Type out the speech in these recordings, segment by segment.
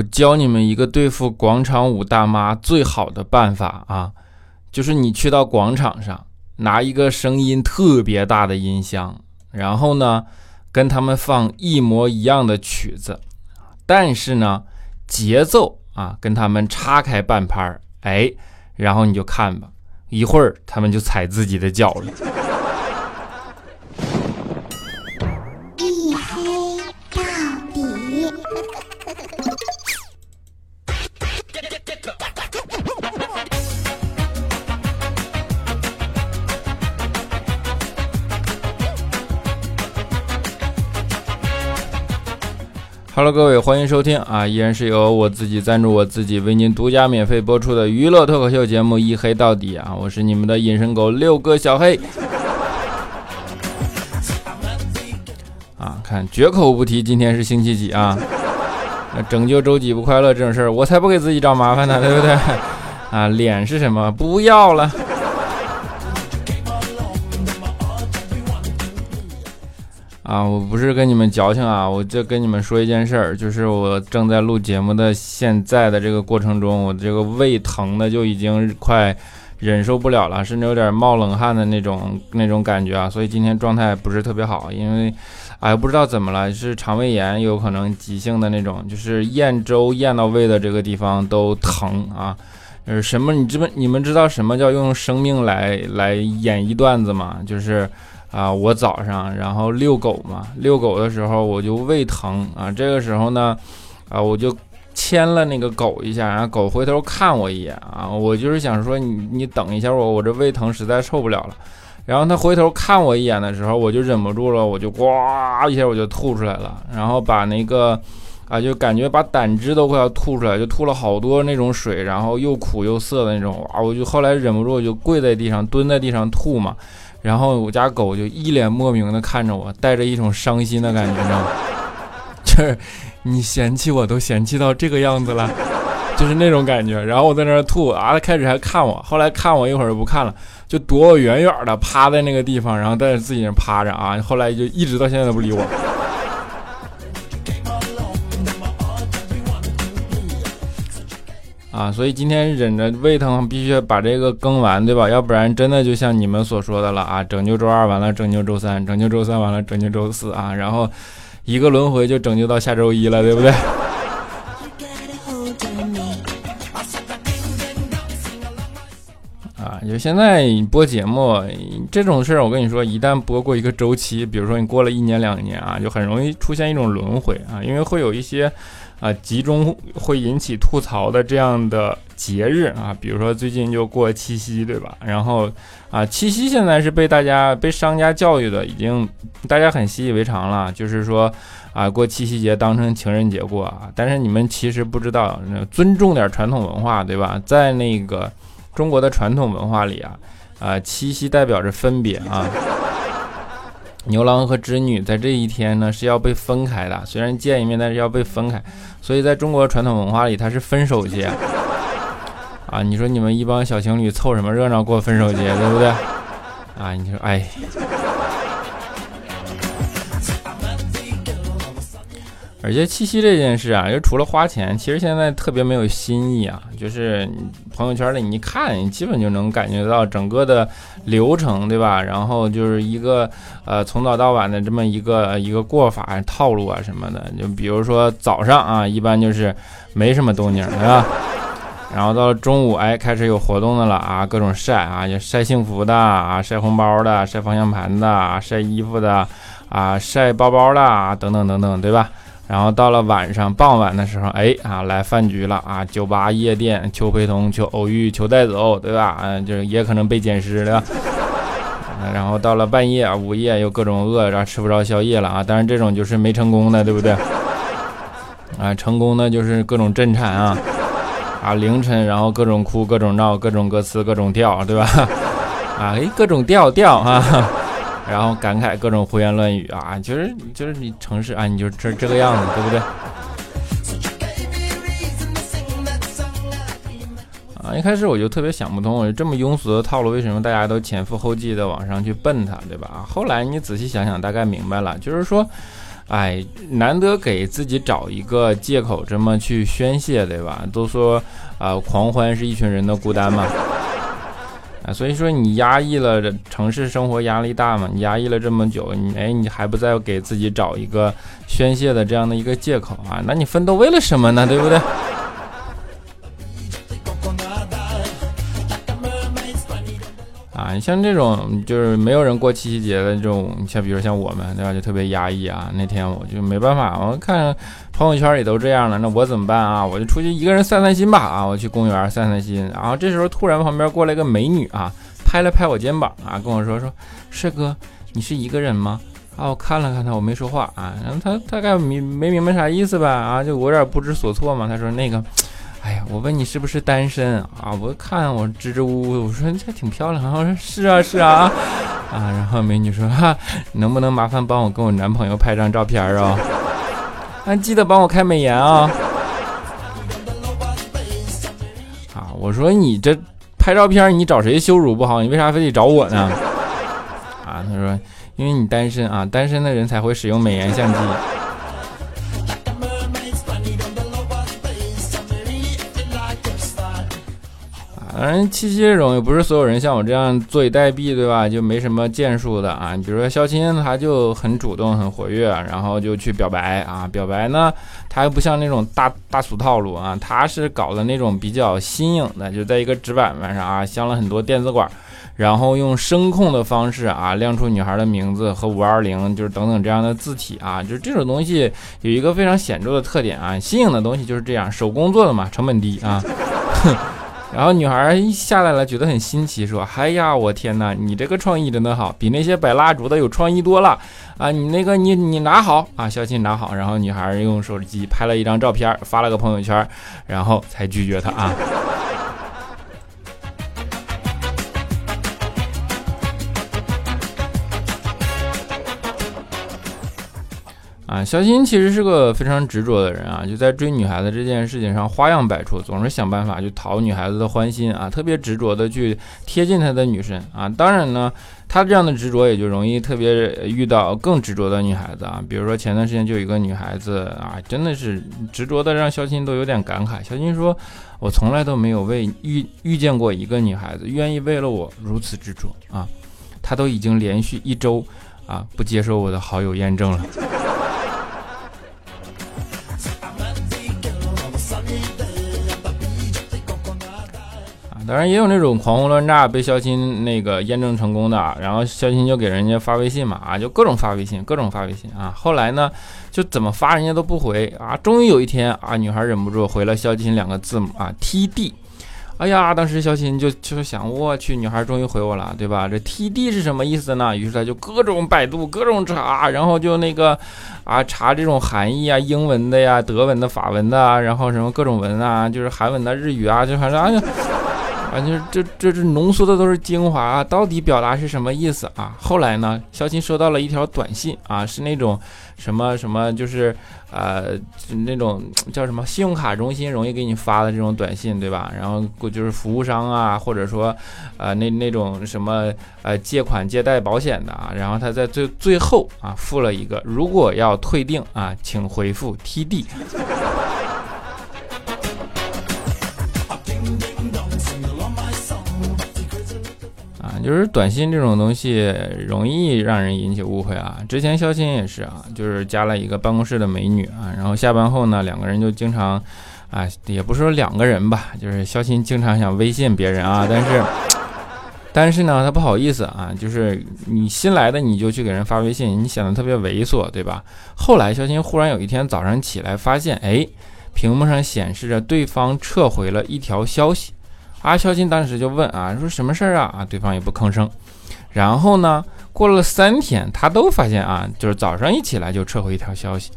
我教你们一个对付广场舞大妈最好的办法啊，就是你去到广场上，拿一个声音特别大的音箱，然后呢，跟他们放一模一样的曲子，但是呢，节奏啊跟他们岔开半拍儿，哎，然后你就看吧，一会儿他们就踩自己的脚了。Hello，各位，欢迎收听啊！依然是由我自己赞助我自己，为您独家免费播出的娱乐脱口秀节目《一黑到底》啊！我是你们的隐身狗六哥小黑。啊，看绝口不提今天是星期几啊？拯救周几不快乐这种事儿，我才不给自己找麻烦呢，对不对？啊，脸是什么？不要了。啊，我不是跟你们矫情啊，我就跟你们说一件事儿，就是我正在录节目的现在的这个过程中，我这个胃疼的就已经快忍受不了了，甚至有点冒冷汗的那种那种感觉啊，所以今天状态不是特别好，因为，哎，不知道怎么了，是肠胃炎，有可能急性的那种，就是咽粥咽到胃的这个地方都疼啊，呃，什么？你知不？你们知道什么叫用生命来来演一段子吗？就是。啊，我早上然后遛狗嘛，遛狗的时候我就胃疼啊，这个时候呢，啊，我就牵了那个狗一下，然后狗回头看我一眼啊，我就是想说你你等一下我，我这胃疼实在受不了了。然后他回头看我一眼的时候，我就忍不住了，我就呱一下我就吐出来了，然后把那个啊就感觉把胆汁都快要吐出来，就吐了好多那种水，然后又苦又涩的那种啊，我就后来忍不住我就跪在地上蹲在地上吐嘛。然后我家狗就一脸莫名的看着我，带着一种伤心的感觉，你知道吗？就是你嫌弃我都嫌弃到这个样子了，就是那种感觉。然后我在那儿吐啊，他开始还看我，后来看我一会儿就不看了，就躲我远远的，趴在那个地方，然后在自己那趴着啊。后来就一直到现在都不理我。啊，所以今天忍着胃疼，必须把这个更完，对吧？要不然真的就像你们所说的了啊，拯救周二完了，拯救周三，拯救周三完了，拯救周四啊，然后一个轮回就拯救到下周一了，对不对？就现在播节目这种事儿，我跟你说，一旦播过一个周期，比如说你过了一年两年啊，就很容易出现一种轮回啊，因为会有一些。啊，集中会引起吐槽的这样的节日啊，比如说最近就过七夕，对吧？然后啊，七夕现在是被大家被商家教育的，已经大家很习以为常了，就是说啊，过七夕节当成情人节过啊。但是你们其实不知道，尊重点传统文化，对吧？在那个中国的传统文化里啊，啊，七夕代表着分别啊。牛郎和织女在这一天呢是要被分开的，虽然见一面，但是要被分开。所以在中国传统文化里，它是分手节啊！你说你们一帮小情侣凑什么热闹过分手节，对不对？啊，你说，哎。而且七夕这件事啊，就除了花钱，其实现在特别没有新意啊。就是朋友圈里你一看，你基本就能感觉到整个的流程，对吧？然后就是一个呃从早到晚的这么一个一个过法套路啊什么的。就比如说早上啊，一般就是没什么动静，对吧？然后到了中午，哎，开始有活动的了啊，各种晒啊，就晒幸福的啊，晒红包的，晒方向盘的，晒衣服的啊，晒包包的啊，等等等等，对吧？然后到了晚上傍晚的时候，哎啊，来饭局了啊，酒吧、夜店，求陪同、求偶遇、求带走，对吧？嗯，就是也可能被捡尸，对吧？然后到了半夜啊，午夜又各种饿，然后吃不着宵夜了啊。当然这种就是没成功的，对不对？啊，成功的就是各种震颤啊，啊，凌晨然后各种哭、各种闹、各种歌词、各种调，对吧？啊，哎，各种调调啊。然后感慨各种胡言乱语啊，就是就是你城市啊，你就这这个样子，对不对？啊，一开始我就特别想不通，我这么庸俗的套路，为什么大家都前赴后继的往上去奔它，对吧？后来你仔细想想，大概明白了，就是说，哎，难得给自己找一个借口，这么去宣泄，对吧？都说啊，狂欢是一群人的孤单嘛。啊，所以说你压抑了，城市生活压力大嘛？你压抑了这么久，你哎，你还不再给自己找一个宣泄的这样的一个借口啊？那你奋斗为了什么呢？对不对？像这种就是没有人过七夕节的这种，像比如像我们对吧，就特别压抑啊。那天我就没办法，我看朋友圈里都这样了，那我怎么办啊？我就出去一个人散散心吧啊！我去公园散散心。然后这时候突然旁边过来个美女啊，拍了拍我肩膀啊，跟我说说帅哥，你是一个人吗？啊，我看了看他，我没说话啊。然后他大概没没明白啥意思吧？啊，就我有点不知所措嘛。他说那个。哎呀，我问你是不是单身啊？我看我支支吾吾，我说这挺漂亮。我说是啊 是啊啊。然后美女说哈，能不能麻烦帮我跟我男朋友拍张照片啊？啊，记得帮我开美颜啊。啊，我说你这拍照片你找谁羞辱不好？你为啥非得找我呢？啊，他说因为你单身啊，单身的人才会使用美颜相机。反正七夕这种也不是所有人像我这样坐以待毙，对吧？就没什么建树的啊。你比如说肖钦，他就很主动、很活跃，然后就去表白啊。表白呢，他又不像那种大大俗套路啊，他是搞的那种比较新颖的，就在一个纸板板上啊，镶了很多电子管，然后用声控的方式啊，亮出女孩的名字和五二零，就是等等这样的字体啊。就是这种东西有一个非常显著的特点啊，新颖的东西就是这样，手工做的嘛，成本低啊。然后女孩一下来了，觉得很新奇，说：“哎呀，我天哪，你这个创意真的好，比那些摆蜡烛的有创意多了啊！你那个，你你拿好啊，小心拿好。”然后女孩用手机拍了一张照片，发了个朋友圈，然后才拒绝他啊。啊，肖鑫其实是个非常执着的人啊，就在追女孩子这件事情上花样百出，总是想办法去讨女孩子的欢心啊，特别执着的去贴近他的女神啊。当然呢，他这样的执着也就容易特别遇到更执着的女孩子啊。比如说前段时间就有一个女孩子啊，真的是执着的让肖鑫都有点感慨。肖鑫说：“我从来都没有为遇遇见过一个女孩子愿意为了我如此执着啊，她都已经连续一周啊不接受我的好友验证了。”当然也有那种狂轰乱炸被肖鑫那个验证成功的，然后肖鑫就给人家发微信嘛，啊，就各种发微信，各种发微信啊。后来呢，就怎么发人家都不回啊。终于有一天啊，女孩忍不住回了肖鑫两个字母啊，T D。哎呀，当时肖鑫就就想，我去，女孩终于回我了，对吧？这 T D 是什么意思呢？于是他就各种百度，各种查，然后就那个啊查这种含义啊，英文的呀，德文的、法文的啊，然后什么各种文啊，就是韩文的、日语啊，就反正哎。啊，就是这这这浓缩的都是精华啊，到底表达是什么意思啊？后来呢，肖鑫收到了一条短信啊，是那种什么什么，就是呃那种叫什么信用卡中心容易给你发的这种短信，对吧？然后就是服务商啊，或者说呃那那种什么呃借款借贷保险的啊，然后他在最最后啊附了一个，如果要退订啊，请回复 TD。就是短信这种东西容易让人引起误会啊。之前肖鑫也是啊，就是加了一个办公室的美女啊，然后下班后呢，两个人就经常，啊，也不是说两个人吧，就是肖鑫经常想微信别人啊，但是，但是呢，他不好意思啊，就是你新来的你就去给人发微信，你显得特别猥琐，对吧？后来肖鑫忽然有一天早上起来发现，哎，屏幕上显示着对方撤回了一条消息。阿肖金当时就问啊，说什么事儿啊？啊，对方也不吭声。然后呢，过了三天，他都发现啊，就是早上一起来就撤回一条消息。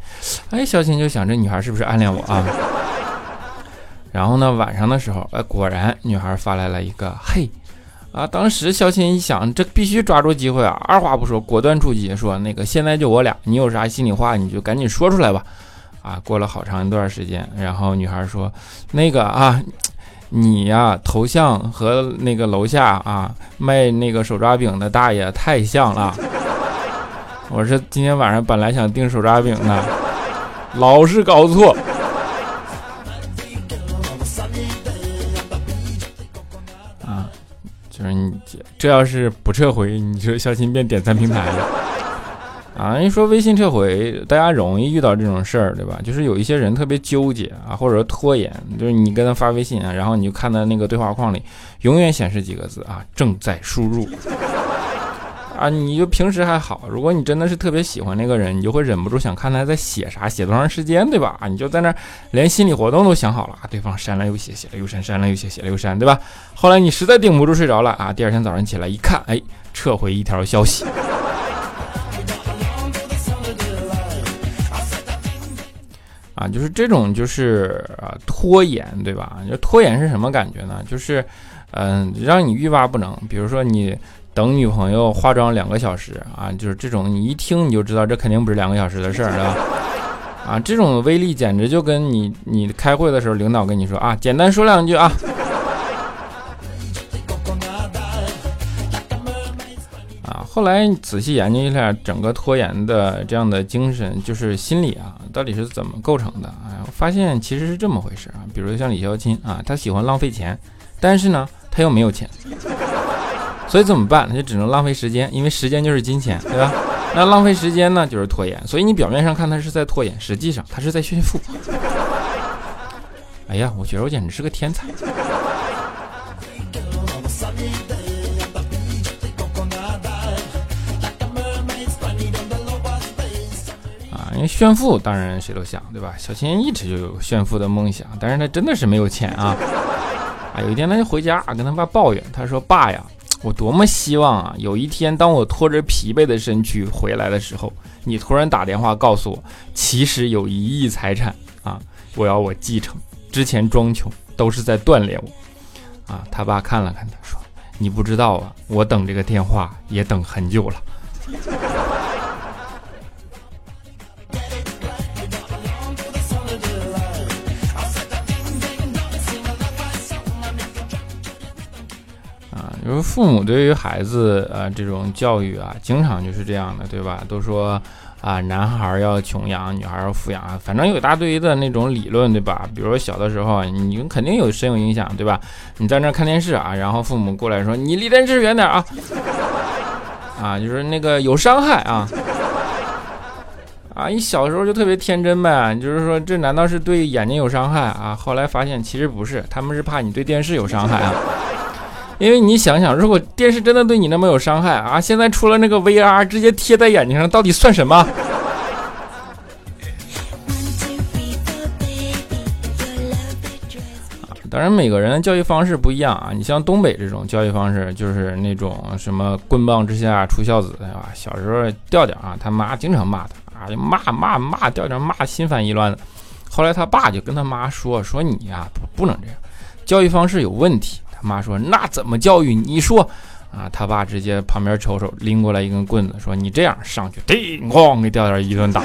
哎，肖金就想这女孩是不是暗恋我啊？然后呢，晚上的时候，哎，果然女孩发来了一个嘿，啊，当时肖金一想，这必须抓住机会啊，二话不说，果断出击，说那个现在就我俩，你有啥心里话你就赶紧说出来吧。啊，过了好长一段时间，然后女孩说，那个啊。你呀，头像和那个楼下啊卖那个手抓饼的大爷太像了。我是今天晚上本来想订手抓饼的，老是搞错。啊，就是你这要是不撤回，你就小新变点赞平台了。啊，一说微信撤回，大家容易遇到这种事儿，对吧？就是有一些人特别纠结啊，或者说拖延，就是你跟他发微信啊，然后你就看到那个对话框里永远显示几个字啊，正在输入。啊，你就平时还好，如果你真的是特别喜欢那个人，你就会忍不住想看他在写啥，写多长时间，对吧？啊，你就在那连心理活动都想好了，对方删了又写，写了又删，删了又写，写了又删，对吧？后来你实在顶不住睡着了啊，第二天早上起来一看，哎，撤回一条消息。啊，就是这种，就是啊拖延，对吧？就拖延是什么感觉呢？就是，嗯，让你欲罢不能。比如说你等女朋友化妆两个小时啊，就是这种，你一听你就知道这肯定不是两个小时的事儿，对吧？啊，这种威力简直就跟你你开会的时候领导跟你说啊，简单说两句啊。后来仔细研究一下整个拖延的这样的精神，就是心理啊，到底是怎么构成的？哎，发现其实是这么回事啊。比如像李孝钦啊，他喜欢浪费钱，但是呢，他又没有钱，所以怎么办？他就只能浪费时间，因为时间就是金钱，对吧？那浪费时间呢，就是拖延。所以你表面上看他是在拖延，实际上他是在炫富。哎呀，我觉得我简直是个天才。因为炫富当然谁都想，对吧？小青一直就有炫富的梦想，但是他真的是没有钱啊！啊，有一天他就回家跟他爸抱怨，他说：“爸呀，我多么希望啊，有一天当我拖着疲惫的身躯回来的时候，你突然打电话告诉我，其实有一亿财产啊，我要我继承。之前装穷都是在锻炼我。”啊，他爸看了看他说：“你不知道啊，我等这个电话也等很久了。”就是父母对于孩子呃这种教育啊，经常就是这样的，对吧？都说啊，男孩要穷养，女孩要富养啊，反正有一大堆的那种理论，对吧？比如小的时候，你肯定有深有影响，对吧？你在那看电视啊，然后父母过来说你离电视远点啊，啊，就是那个有伤害啊，啊，你小时候就特别天真呗，就是说这难道是对眼睛有伤害啊？后来发现其实不是，他们是怕你对电视有伤害啊。因为你想想，如果电视真的对你那么有伤害啊，现在出了那个 VR，直接贴在眼睛上，到底算什么？当然，每个人的教育方式不一样啊。你像东北这种教育方式，就是那种什么棍棒之下出孝子，对吧？小时候调调啊，他妈经常骂他啊，骂骂骂调调，骂心烦意乱的。后来他爸就跟他妈说：“说你呀，不不能这样，教育方式有问题。”妈说：“那怎么教育？你说啊？”他爸直接旁边瞅瞅，拎过来一根棍子，说：“你这样上去，叮咣给调调一顿打。”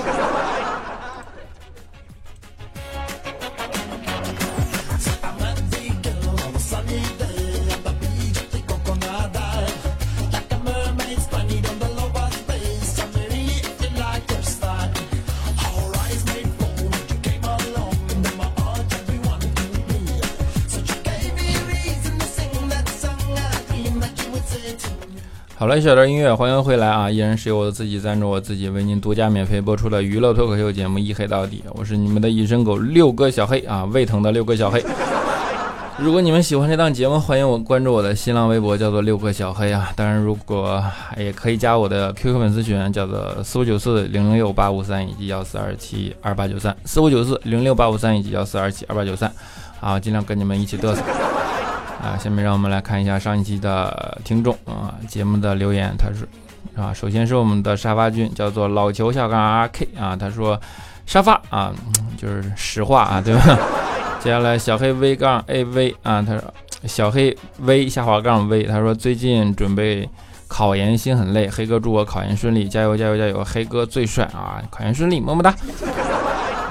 小段音乐，欢迎回来啊！依然是由我自己赞助，我自己为您独家免费播出的娱乐脱口秀节目《一黑到底》，我是你们的隐身狗六个小黑啊，胃疼的六个小黑。如果你们喜欢这档节目，欢迎我关注我的新浪微博，叫做六个小黑啊。当然，如果也可以加我的 QQ 粉丝群，叫做四五九四零六八五三以及幺四二七二八九三四五九四零六八五三以及幺四二七二八九三啊，尽量跟你们一起嘚瑟。啊，下面让我们来看一下上一期的听众啊节目的留言。他说啊，首先是我们的沙发君，叫做老球小杠 R K 啊，他说沙发啊，就是实话啊，对吧？接下来小黑 V 杠 A V 啊，他说小黑 V 下滑杠 V，他说最近准备考研，心很累。黑哥祝我考研顺利，加油加油加油！黑哥最帅啊，考研顺利，么么哒。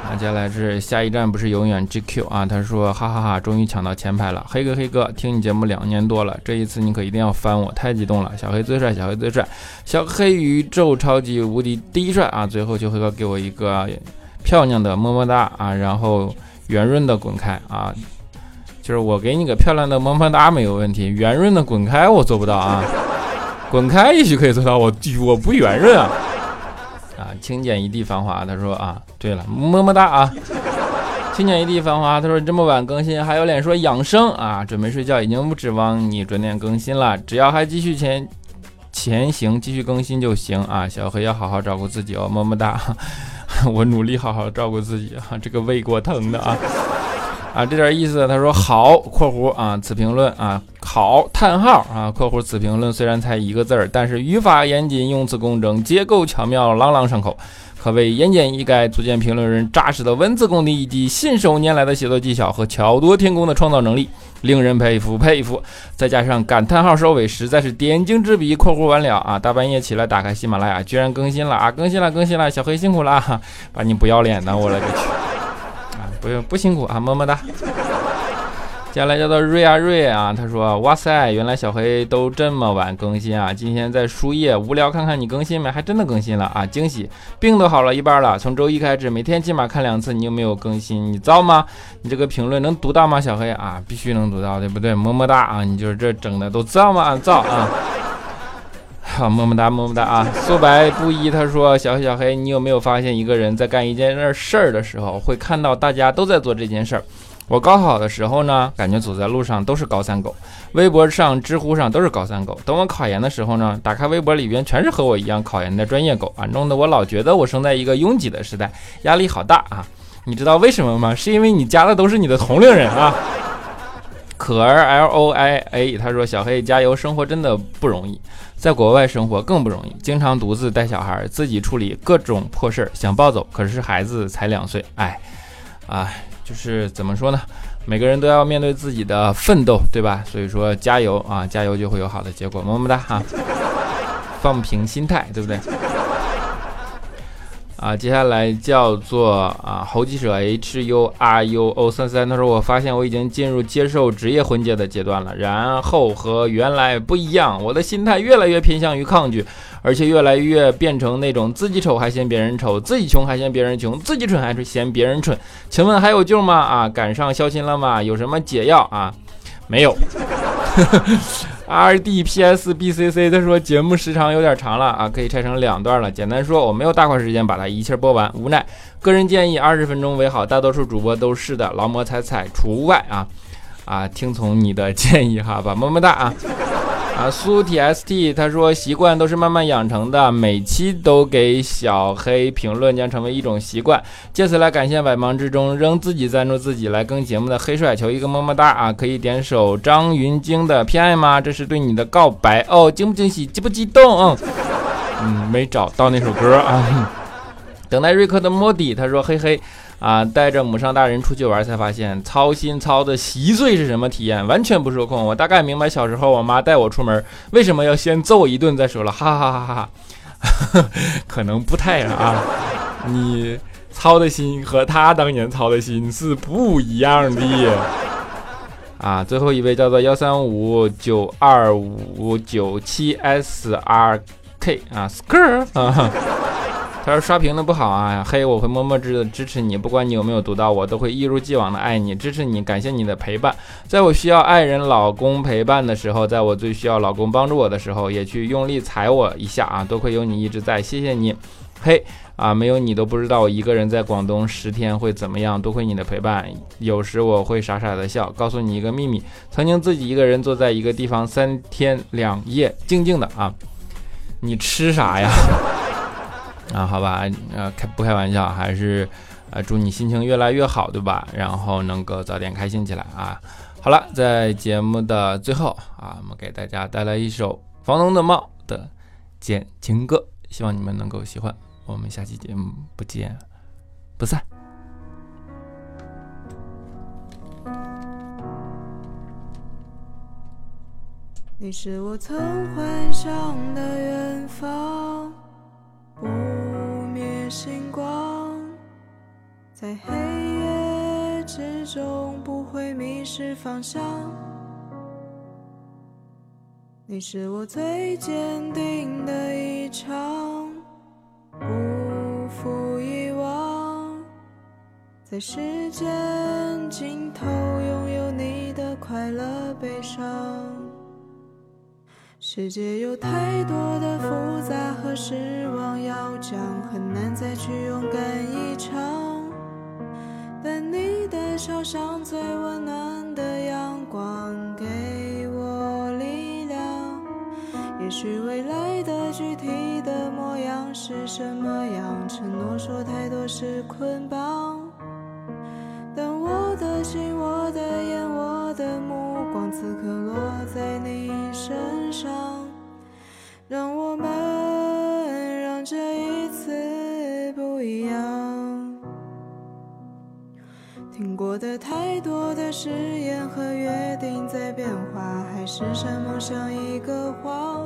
啊，接下来是下一站不是永远 GQ 啊，他说哈哈哈，终于抢到前排了，黑哥黑哥，听你节目两年多了，这一次你可一定要翻我，太激动了，小黑最帅，小黑最帅，小黑宇宙超级无敌第一帅啊，最后就黑哥给我一个漂亮的么么哒啊，然后圆润的滚开啊，就是我给你个漂亮的么么哒没有问题，圆润的滚开我做不到啊，滚开也许可以做到，我我不圆润啊。啊，清简一地繁华。他说啊，对了，么么哒啊。清简一地繁华。他说这么晚更新还有脸说养生啊？准备睡觉，已经不指望你准点更新了。只要还继续前前行，继续更新就行啊。小黑要好好照顾自己哦，么么哒。我努力好好照顾自己啊，这个胃给我疼的啊。啊，这点意思。他说好（括弧啊），此评论啊好叹号啊（括弧此评论虽然才一个字儿，但是语法严谨，用词工整，结构巧妙，朗朗上口，可谓言简意赅，足见评论人扎实的文字功底以及信手拈来的写作技巧和巧夺天工的创造能力，令人佩服佩服。再加上感叹号收尾，实在是点睛之笔（括弧完了啊）。大半夜起来打开喜马拉雅，居然更新了啊！更新了，更新了，小黑辛苦了，把你不要脸的，我勒个去！不用不辛苦啊，么么哒。接下来叫做瑞啊瑞啊，他说：哇塞，原来小黑都这么晚更新啊！今天在输液，无聊看看你更新没，还真的更新了啊！惊喜，病都好了一半了。从周一开始，每天起码看两次。你有没有更新？你造吗？你这个评论能读到吗？小黑啊，必须能读到，对不对？么么哒啊！你就是这整的都造吗？造啊！好，么么哒，么么哒啊！素白不一，他说：小，小黑，你有没有发现，一个人在干一件事儿的时候，会看到大家都在做这件事儿？我高考的时候呢，感觉走在路上都是高三狗，微博上、知乎上都是高三狗。等我考研的时候呢，打开微博里边全是和我一样考研的专业狗啊，弄得我老觉得我生在一个拥挤的时代，压力好大啊！你知道为什么吗？是因为你加的都是你的同龄人啊。可儿 L O I A，他说：“小黑加油，生活真的不容易，在国外生活更不容易，经常独自带小孩，自己处理各种破事儿，想抱走，可是孩子才两岁，哎，啊，就是怎么说呢？每个人都要面对自己的奋斗，对吧？所以说加油啊，加油就会有好的结果，么么哒哈，放平心态，对不对？”啊，接下来叫做啊，猴记者 H U R U O 三三，他说我发现我已经进入接受职业婚介的阶段了，然后和原来不一样，我的心态越来越偏向于抗拒，而且越来越变成那种自己丑还嫌别人丑，自己穷还嫌别人穷，自己蠢还是嫌别人蠢。请问还有救吗？啊，赶上相亲了吗？有什么解药啊？没有。R D P S B C C，他说节目时长有点长了啊，可以拆成两段了。简单说，我没有大块时间把它一气播完，无奈。个人建议二十分钟为好，大多数主播都是的，劳模踩踩除外啊啊，听从你的建议哈吧，么么哒啊。啊，苏 T S T，他说习惯都是慢慢养成的，每期都给小黑评论将成为一种习惯。借此来感谢百忙之中仍自己赞助自己来更节目的黑帅，求一个么么哒啊！可以点首张云京的偏爱吗？这是对你的告白哦，惊不惊喜，激不激动？嗯，没找到那首歌啊。等待瑞克的莫迪，他说嘿嘿。啊，带着母上大人出去玩，才发现操心操的稀碎是什么体验，完全不受控。我大概明白小时候我妈带我出门为什么要先揍我一顿再说了，哈哈哈哈哈。可能不太啊，你操的心和他当年操的心是不一样的。啊，最后一位叫做幺三五九二五九七 S R K 啊，skr 啊。他说刷屏的不好啊，嘿，我会默默支支持你，不管你有没有读到，我都会一如既往的爱你，支持你，感谢你的陪伴，在我需要爱人、老公陪伴的时候，在我最需要老公帮助我的时候，也去用力踩我一下啊，多亏有你一直在，谢谢你，嘿，啊，没有你都不知道我一个人在广东十天会怎么样，多亏你的陪伴，有时我会傻傻的笑，告诉你一个秘密，曾经自己一个人坐在一个地方三天两夜，静静的啊，你吃啥呀？啊，好吧，呃，开不开玩笑，还是，呃，祝你心情越来越好，对吧？然后能够早点开心起来啊。好了，在节目的最后啊，我们给大家带来一首《房东的猫》的简情歌，希望你们能够喜欢。我们下期节目不见不散。你是我曾幻想的远方。不灭星光，在黑夜之中不会迷失方向。你是我最坚定的一场，不负遗忘，在时间尽头拥有你的快乐悲伤。世界有太多的复杂和失望要讲，很难再去勇敢一场。但你的笑像最温暖的阳光，给我力量。也许未来的具体的模样是什么样，承诺说太多是捆绑。此刻落在你身上，让我们让这一次不一样。听过的太多的誓言和约定在变化，海誓山盟像一个谎。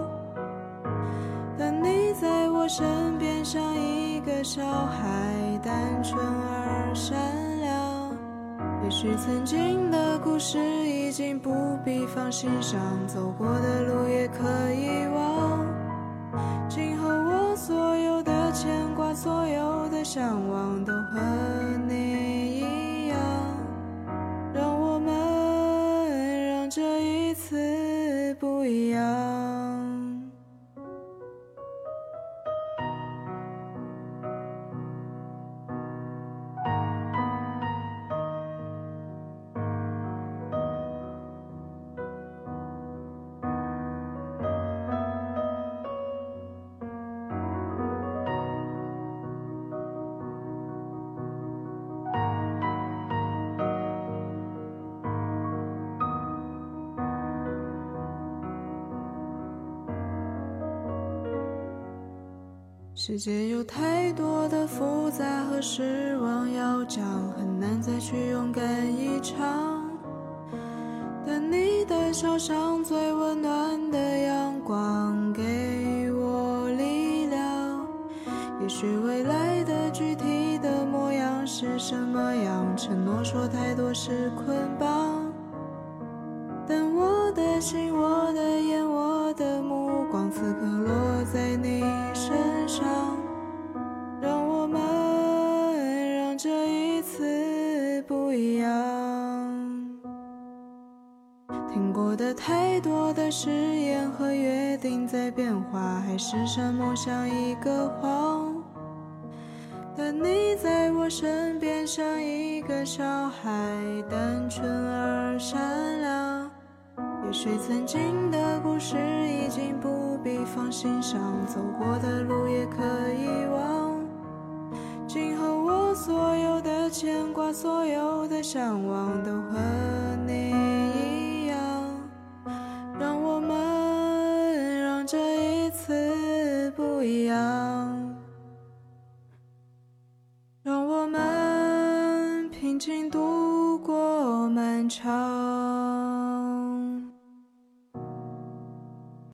但你在我身边，像一个小孩，单纯而善良。也许曾经的故事已经不必放心上，走过的路也可以忘。今后我所有的牵挂，所有的向往，都和你一样。让我们让这一次不一样。世界有太多的复杂和失望要讲，很难再去勇敢一场。但你的笑像最温暖的阳光，给我力量。也许未来的具体的模样是什么样，承诺说太多是捆绑。太多的誓言和约定在变化，海誓山盟像一个谎。但你在我身边，像一个小孩，单纯而善良。也许曾经的故事已经不必放心上，走过的路也可以忘。今后我所有的牵挂，所有的向往，都和一样，让我们平静度过漫长。